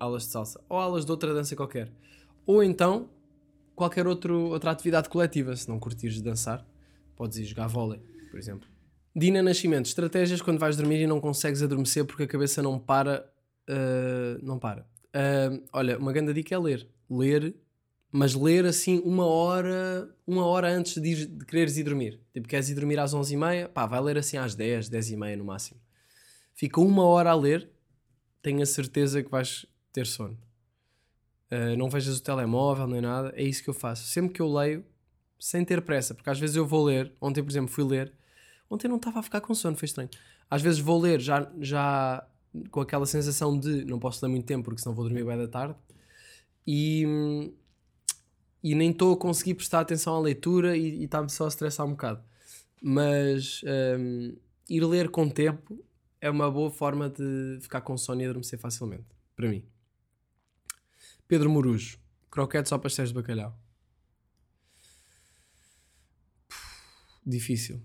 Aulas de salsa ou aulas de outra dança qualquer, ou então qualquer outro, outra atividade coletiva. Se não curtires dançar, podes ir jogar vôlei, por exemplo. Dina Nascimento, estratégias quando vais dormir e não consegues adormecer porque a cabeça não para. ah, não para. Ah, olha, uma grande dica é ler. Ler, mas ler assim uma hora, uma hora antes de, ir- de quereres ir dormir. Tipo, queres ir dormir às 11h30, pá, vai ler assim às 10, 10h30 no máximo. Fica uma hora a ler, tenho a certeza que vais ter sono. Ah, não vejas o telemóvel nem nada, é isso que eu faço. Sempre que eu leio, sem ter pressa, porque às vezes eu vou ler, ontem, por exemplo, fui ler, ontem não estava a ficar com sono, foi estranho. Às vezes vou ler já, já com aquela sensação de não posso ler muito tempo porque senão vou dormir bem da tarde e, e nem estou a conseguir prestar atenção à leitura e está-me só a estressar um bocado. Mas hum, ir ler com tempo é uma boa forma de ficar com sono e adormecer facilmente, para mim. Pedro Morujo, croquetes ou pastéis de bacalhau? Difícil.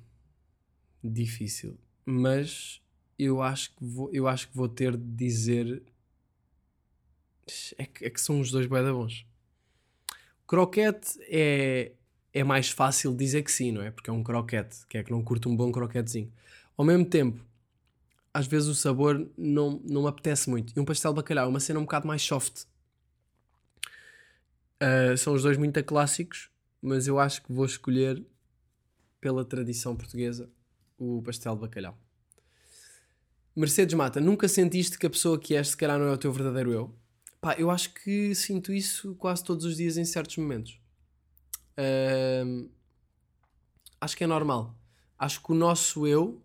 Difícil. Mas eu acho que vou, eu acho que vou ter de dizer. É que, é que são os dois da bons. Croquete é, é mais fácil dizer que sim, não é? Porque é um croquete. Que é que não curte um bom croquetezinho. Ao mesmo tempo, às vezes o sabor não, não me apetece muito. E um pastel de bacalhau é uma cena um bocado mais soft. Ah, são os dois muito clássicos, mas eu acho que vou escolher, pela tradição portuguesa, o pastel de bacalhau. Mercedes Mata, nunca sentiste que a pessoa que és, se calhar, não é o teu verdadeiro eu? Pá, eu acho que sinto isso quase todos os dias em certos momentos. Ahm, acho que é normal. Acho que o nosso eu,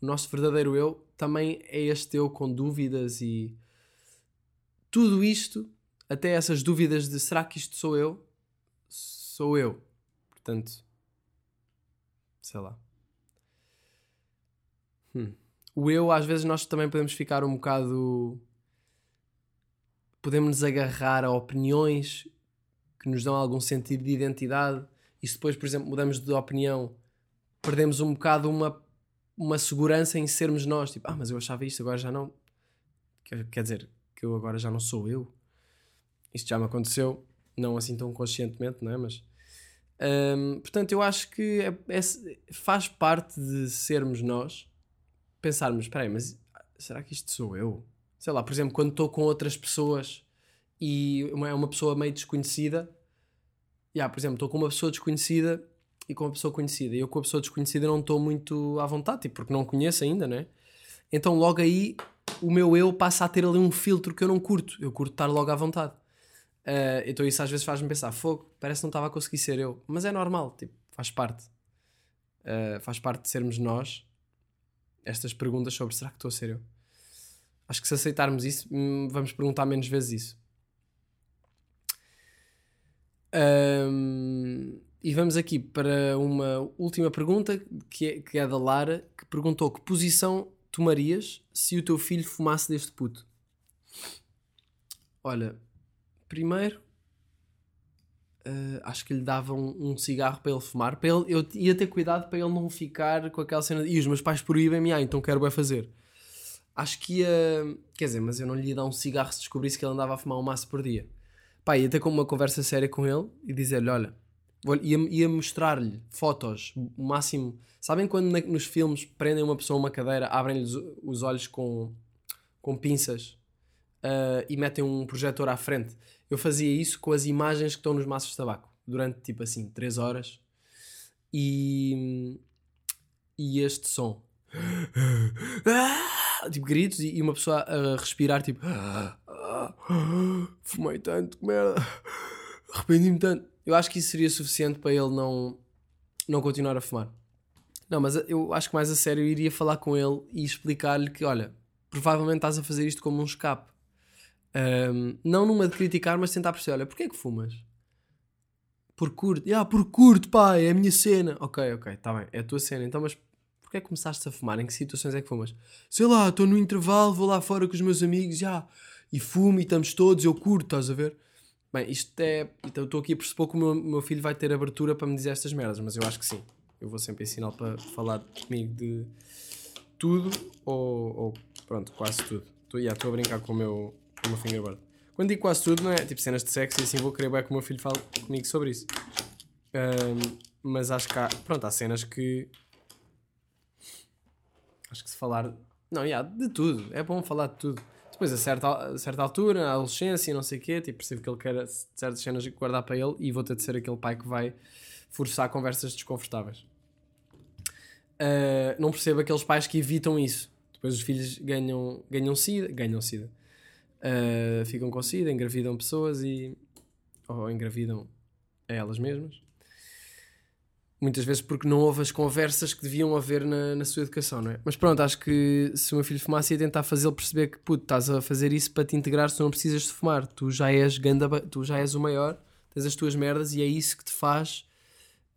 o nosso verdadeiro eu, também é este eu com dúvidas e tudo isto, até essas dúvidas de será que isto sou eu? Sou eu. Portanto, sei lá. Hum. O eu, às vezes, nós também podemos ficar um bocado. Podemos nos agarrar a opiniões que nos dão algum sentido de identidade. E se depois, por exemplo, mudamos de opinião, perdemos um bocado uma, uma segurança em sermos nós. Tipo, ah, mas eu achava isto, agora já não. Quer, quer dizer, que eu agora já não sou eu. Isto já me aconteceu, não assim tão conscientemente, não é? Mas. hum, portanto, eu acho que é- é- faz parte de sermos nós pensarmos, espera aí, mas será que isto sou eu? Sei lá, por exemplo, quando estou com outras pessoas e é uma pessoa meio desconhecida, yeah, por exemplo, estou com uma pessoa desconhecida e com uma pessoa conhecida, e eu com a pessoa desconhecida não estou muito à vontade, tipo, porque não conheço ainda, né? Então logo aí o meu eu passa a ter ali um filtro que eu não curto, eu curto estar logo à vontade. Ah, então isso às vezes faz-me pensar, fogo, parece que não estava a conseguir ser eu, mas é normal, tipo, faz parte. Ah, faz parte de sermos nós estas perguntas sobre será que estou a ser eu? Acho que se aceitarmos isso, hum, vamos perguntar menos vezes isso. Ahm, e vamos aqui para uma última pergunta que é, que é da Lara, que perguntou que posição tomarias se o teu filho fumasse deste puto? Olha, primeiro ah, acho que lhe dava um, um cigarro para ele fumar. Para ele, eu ia ter cuidado para ele não ficar com aquela cena de e os meus pais proíbem-me, ah, então quero bem fazer. Acho que ia. Quer dizer, mas eu não lhe ia dar um cigarro se descobrisse que ele andava a fumar um maço por dia. Pá, ia ter como uma conversa séria com ele e dizer-lhe: olha, vou- ia, ia mostrar-lhe fotos, o máximo. Sabem quando na- nos filmes prendem uma pessoa a uma cadeira, abrem-lhe os, os olhos com, com pinças ah, e metem um projetor à frente? Eu fazia isso com as imagens que estão nos maços de tabaco durante tipo assim 3 horas. E, e este som. Tipo gritos e, uma pessoa a respirar tipo fumei tanto, que merda arrependi-me tanto. Eu acho que isso seria suficiente para ele não não continuar a fumar. Não, mas eu acho que mais a sério eu iria falar com ele e explicar-lhe que olha, provavelmente estás a fazer isto como um escape Ahm, não numa de criticar, mas tentar perceber: olha, porquê é que fumas? Por curto, ah, por curto, pá, é a minha cena. Ok, ok, está bem, é a tua cena, então, mas Porquê é que começaste a fumar? Em que situações é que fumas? Sei lá, estou no intervalo, vou lá fora com os meus amigos, já, e fumo e estamos todos, eu curto, estás a ver? Bem, isto é. Então estou aqui a pressupor que o meu, meu filho vai ter abertura para me dizer estas merdas, mas eu acho que sim. Eu vou sempre ensinar para falar comigo de tudo ou, ou pronto, quase tudo. Estou a brincar com o meu, com meu fingerboard. Quando digo quase tudo, não é tipo cenas de sexo e assim vou querer bem que o meu filho fale comigo sobre isso. Ahm, mas acho que há, pronto, há cenas que. Acho que se falar. Não, yeah, de tudo. É bom falar de tudo. Depois, a certa, a certa altura, na adolescência e não sei o quê, tipo, percebo que ele quer certas cenas guardar para ele e vou ter de ser aquele pai que vai forçar conversas desconfortáveis. Ah, não percebo aqueles pais que evitam isso. Depois os filhos ganham, ganham sida, ganham sida. Ah, ficam com sida, engravidam pessoas e. ou engravidam a elas mesmas. Muitas vezes porque não houve as conversas que deviam haver na, na sua educação, não é? Mas pronto, acho que se o meu filho fumasse ia tentar fazê-lo perceber que, puto, estás a fazer isso para te integrar, tu não precisas de fumar. Tu já és ganda, tu já és o maior, tens as tuas merdas e é isso que te faz.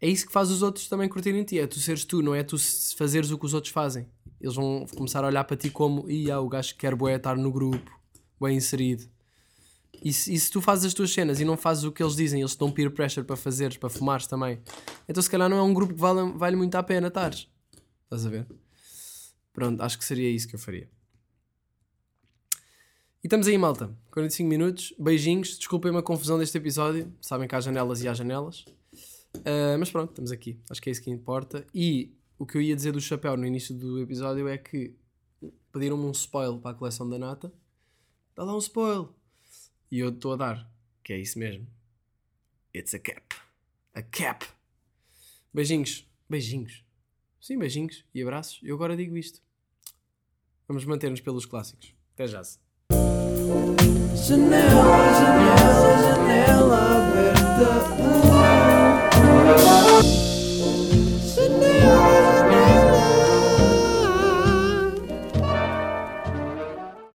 É isso que faz os outros também curtirem ti. É tu seres tu, não é tu se- fazeres o que os outros fazem. Eles vão começar a olhar para ti como, ia, o gajo que quer bué estar no grupo, bem inserido. E se, e se tu fazes as tuas cenas e não fazes o que eles dizem, eles te dão peer pressure para fazeres, para fumares também, então se calhar não é um grupo que vale, vale muito a pena estares. Estás a ver? Pronto, acho que seria isso que eu faria. E estamos aí, malta. 45 minutos. Beijinhos. Desculpem a confusão deste episódio. Sabem que há janelas e há janelas. Ah, mas pronto, estamos aqui. Acho que é isso que importa. E o que eu ia dizer do chapéu no início do episódio é que pediram-me um spoil para a coleção da Nata. Dá lá um spoil. E eu estou a dar. Que é isso mesmo. It's a cap. A cap. Beijinhos. Beijinhos. Sim, beijinhos e abraços. Eu agora digo isto. Vamos manter-nos pelos clássicos. Até já. Janela, janela, janela